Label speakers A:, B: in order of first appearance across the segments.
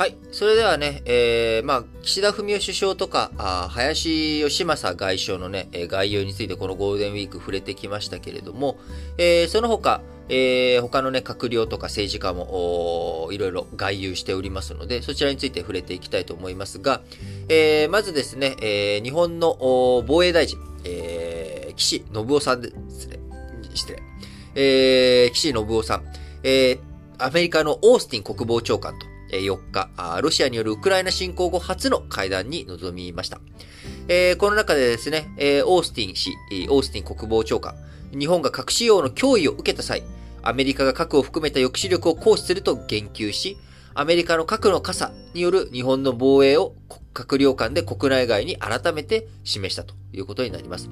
A: はい。それではね、えー、まあ、岸田文雄首相とか、あ林義正外相のね、概要についてこのゴールデンウィーク触れてきましたけれども、えー、その他、えー、他のね、閣僚とか政治家も、いろいろ外遊しておりますので、そちらについて触れていきたいと思いますが、えー、まずですね、えー、日本の防衛大臣、えー、岸信夫さんですね、失礼、えー、岸信夫さん、えー、アメリカのオースティン国防長官と、4日、ロシアによるウクライナ侵攻後初の会談に臨みました。え、この中でですね、え、オースティン氏、オースティン国防長官、日本が核使用の脅威を受けた際、アメリカが核を含めた抑止力を行使すると言及し、アメリカの核の傘による日本の防衛を閣僚間で国内外に改めて示したということになります。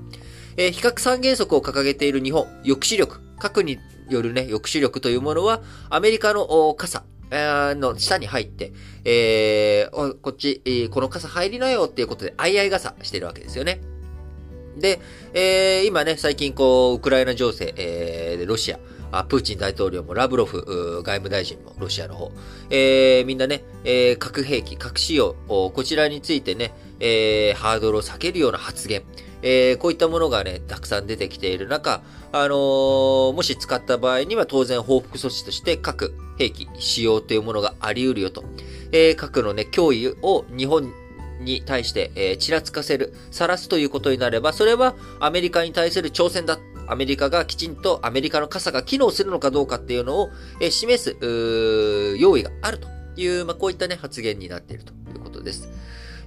A: えー、比較三原則を掲げている日本、抑止力、核によるね、抑止力というものは、アメリカの傘、の下に入って、えー、こっち、この傘入りなよっていうことで、相合い傘してるわけですよね。で、えー、今ね、最近こう、ウクライナ情勢、えー、ロシア、あプーチン大統領もラブロフ外務大臣もロシアの方、えー、みんなね、えー、核兵器、核使用、こちらについてね、えー、ハードルを避けるような発言、えー、こういったものがね、たくさん出てきている中、あのー、もし使った場合には当然報復措置として核兵器使用というものがあり得るよと、えー、核のね、脅威を日本に対して、えー、ちらつかせる、晒すということになれば、それはアメリカに対する挑戦だ。アメリカがきちんとアメリカの傘が機能するのかどうかっていうのを、えー、示す、用意があるという、まあ、こういったね、発言になっているということです。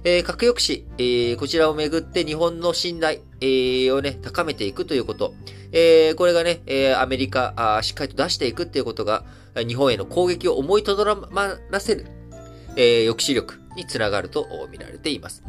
A: えー、核抑止、えー、こちらをめぐって日本の信頼、えー、をね、高めていくということ。えー、これがね、えー、アメリカあ、しっかりと出していくっていうことが、日本への攻撃を思いとどまらせる、えー、抑止力につながると見られています。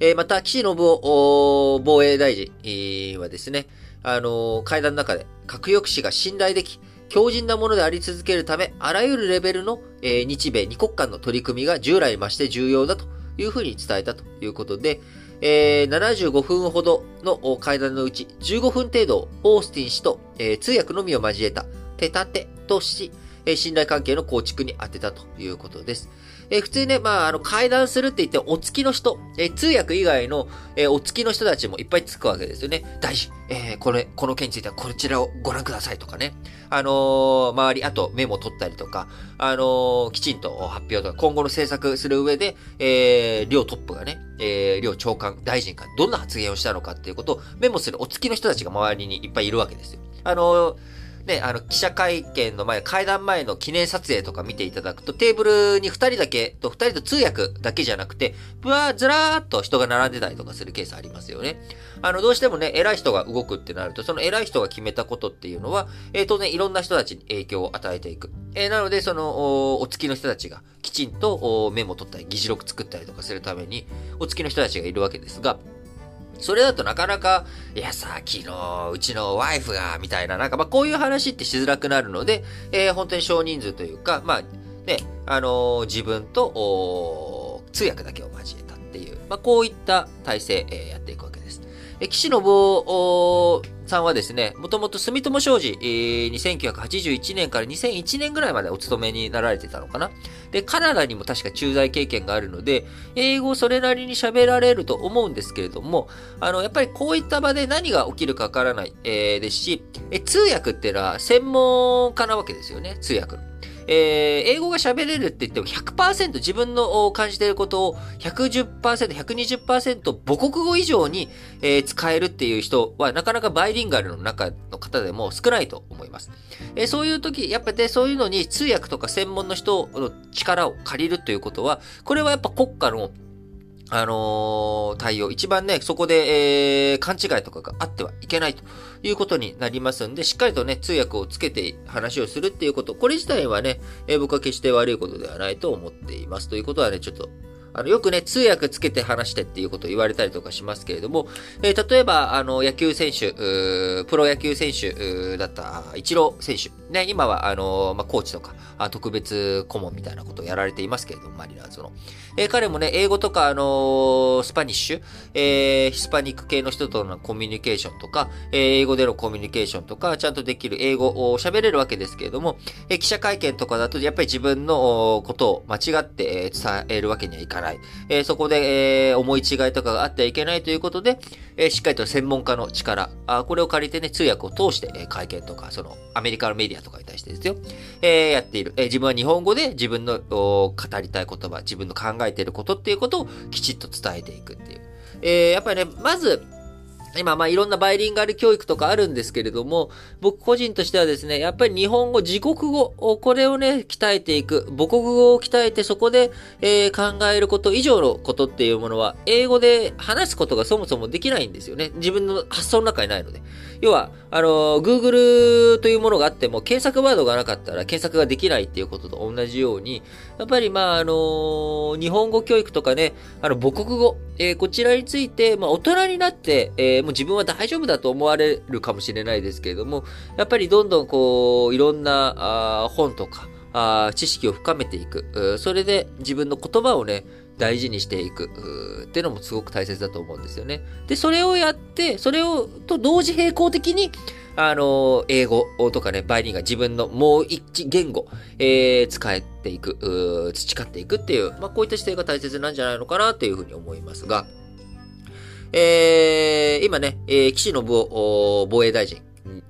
A: えー、また、岸信夫防衛大臣はですね、あのー、会談の中で核抑止が信頼でき、強靭なものであり続けるため、あらゆるレベルの、えー、日米二国間の取り組みが従来増して重要だというふうに伝えたということで、えー、75分ほどの会談のうち15分程度オースティン氏と、えー、通訳のみを交えた手立てとし、え信頼関係の構築に当てたということです。えー、普通にね、まあ、あの、会談するって言って、お付きの人、えー、通訳以外の、えー、お付きの人たちもいっぱいつくわけですよね。大事。えー、これ、この件についてはこちらをご覧くださいとかね。あの、周り、あとメモ取ったりとか、あの、きちんと発表とか、今後の政策する上で、えー、両トップがね、えー、両長官、大臣がどんな発言をしたのかっていうことをメモするお付きの人たちが周りにいっぱいいるわけですよ。あのーね、あの、記者会見の前、会談前の記念撮影とか見ていただくと、テーブルに二人だけと、二人と通訳だけじゃなくて、ぶわーずらーっと人が並んでたりとかするケースありますよね。あの、どうしてもね、偉い人が動くってなると、その偉い人が決めたことっていうのは、えー、当然いろんな人たちに影響を与えていく。えー、なので、その、お、お付きの人たちがきちんとメモ取ったり、議事録作ったりとかするために、お付きの人たちがいるわけですが、それだとなかなか、いやさ、昨日、うちのワイフが、みたいな、なんか、まあ、こういう話ってしづらくなるので、えー、本当に少人数というか、まあ、ね、あのー、自分と、通訳だけを交えたっていう、まあ、こういった体制、えー、やっていくわけです。え岸信夫さんはですね、もともと住友商事、えー、1981年から2001年ぐらいまでお勤めになられてたのかな。で、カナダにも確か駐在経験があるので、英語それなりに喋られると思うんですけれども、あの、やっぱりこういった場で何が起きるかわからない、えー、ですし、え、通訳っていうのは専門家なわけですよね、通訳。えー、英語が喋れるって言っても100%自分の感じていることを110%、120%母国語以上に、えー、使えるっていう人はなかなかバイリンガルの中の方でも少ないと思います。えー、そういう時、やっぱりそういうのに通訳とか専門の人の力を借りるということは、これはやっぱ国家のあのー、対応。一番ね、そこで、えー、勘違いとかがあってはいけないということになりますんで、しっかりとね、通訳をつけて話をするっていうこと。これ自体はね、えー、僕は決して悪いことではないと思っています。ということはね、ちょっと、あの、よくね、通訳つけて話してっていうことを言われたりとかしますけれども、えー、例えば、あの、野球選手、プロ野球選手だったイチロー選手。ね、今は、あの、まあ、コーチとか、特別顧問みたいなことをやられていますけれども、マリナーズの。えー、彼もね、英語とか、あのー、スパニッシュ、えー、ヒスパニック系の人とのコミュニケーションとか、えー、英語でのコミュニケーションとか、ちゃんとできる英語を喋れるわけですけれども、えー、記者会見とかだと、やっぱり自分のことを間違って伝えるわけにはいかない。えー、そこで、えー、思い違いとかがあってはいけないということで、えー、しっかりと専門家の力、あこれを借りてね、通訳を通して、え、会見とか、その、アメリカのメディアとかに対してですよ、え、やっている。え、自分は日本語で自分の語りたい言葉、自分の考えていることっていうことをきちっと伝えていくっていう。え、やっぱりね、まず、今、まあ、いろんなバイリンガル教育とかあるんですけれども、僕個人としてはですね、やっぱり日本語、自国語、これをね、鍛えていく。母国語を鍛えて、そこで、えー、考えること以上のことっていうものは、英語で話すことがそもそもできないんですよね。自分の発想の中にないので。要は、あの、Google というものがあっても、検索ワードがなかったら検索ができないっていうことと同じように、やっぱり、まあ、あの、日本語教育とかね、あの、母国語、え、こちらについて、まあ、大人になって、え、もう自分は大丈夫だと思われるかもしれないですけれども、やっぱりどんどんこう、いろんな本とかあ、知識を深めていく。それで自分の言葉をね、大事にしていくっていうのもすごく大切だと思うんですよね。で、それをやって、それをと同時並行的に、あの、英語とかね、バイリンガ自分のもう一言語、えー、使えていく、培っていくっていう、まあ、こういった姿勢が大切なんじゃないのかなっていうふうに思いますが、えー、今ね、えー、岸信夫防衛大臣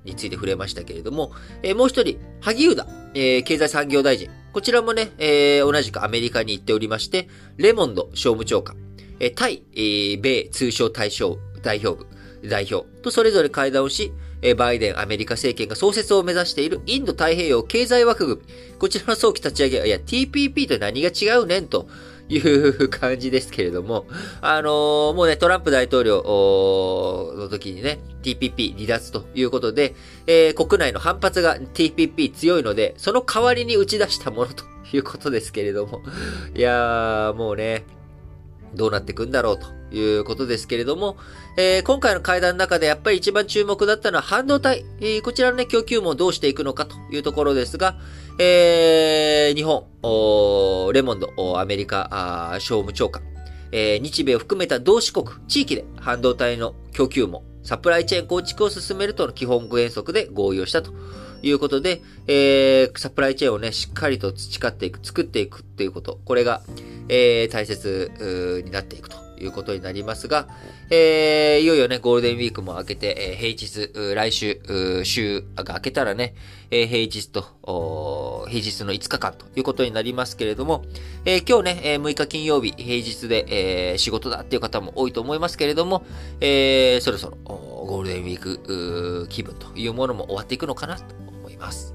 A: について触れましたけれども、えー、もう一人、萩生田、えー、経済産業大臣。こちらもね、えー、同じくアメリカに行っておりまして、レモンド商務長官、えー、対、えー、米通商対象代表部、代表とそれぞれ会談をし、バイデン、アメリカ政権が創設を目指しているインド太平洋経済枠組み。こちらの早期立ち上げ、いや、TPP と何が違うねんという感じですけれども、あのー、もうね、トランプ大統領の時にね、TPP 離脱ということで、えー、国内の反発が TPP 強いので、その代わりに打ち出したものということですけれども、いやー、もうね、どうなっていくんだろうということですけれども、えー、今回の会談の中でやっぱり一番注目だったのは半導体、えー、こちらのね、供給もどうしていくのかというところですが、えー、日本、レモンド、アメリカ、商務長官、えー、日米を含めた同志国、地域で半導体の供給も、サプライチェーン構築を進めるとの基本原則で合意をしたということで、えー、サプライチェーンをね、しっかりと培っていく、作っていくっていうこと、これが、えー、大切になっていくと。いうことになりますが、えー、いよいよね、ゴールデンウィークも明けて、えー、平日、来週、週が明けたらね、えー、平日と、平日の5日間ということになりますけれども、えー、今日ねえ、6日金曜日、平日で、えー、仕事だっていう方も多いと思いますけれども、えー、そろそろゴールデンウィーク気分というものも終わっていくのかなと思います。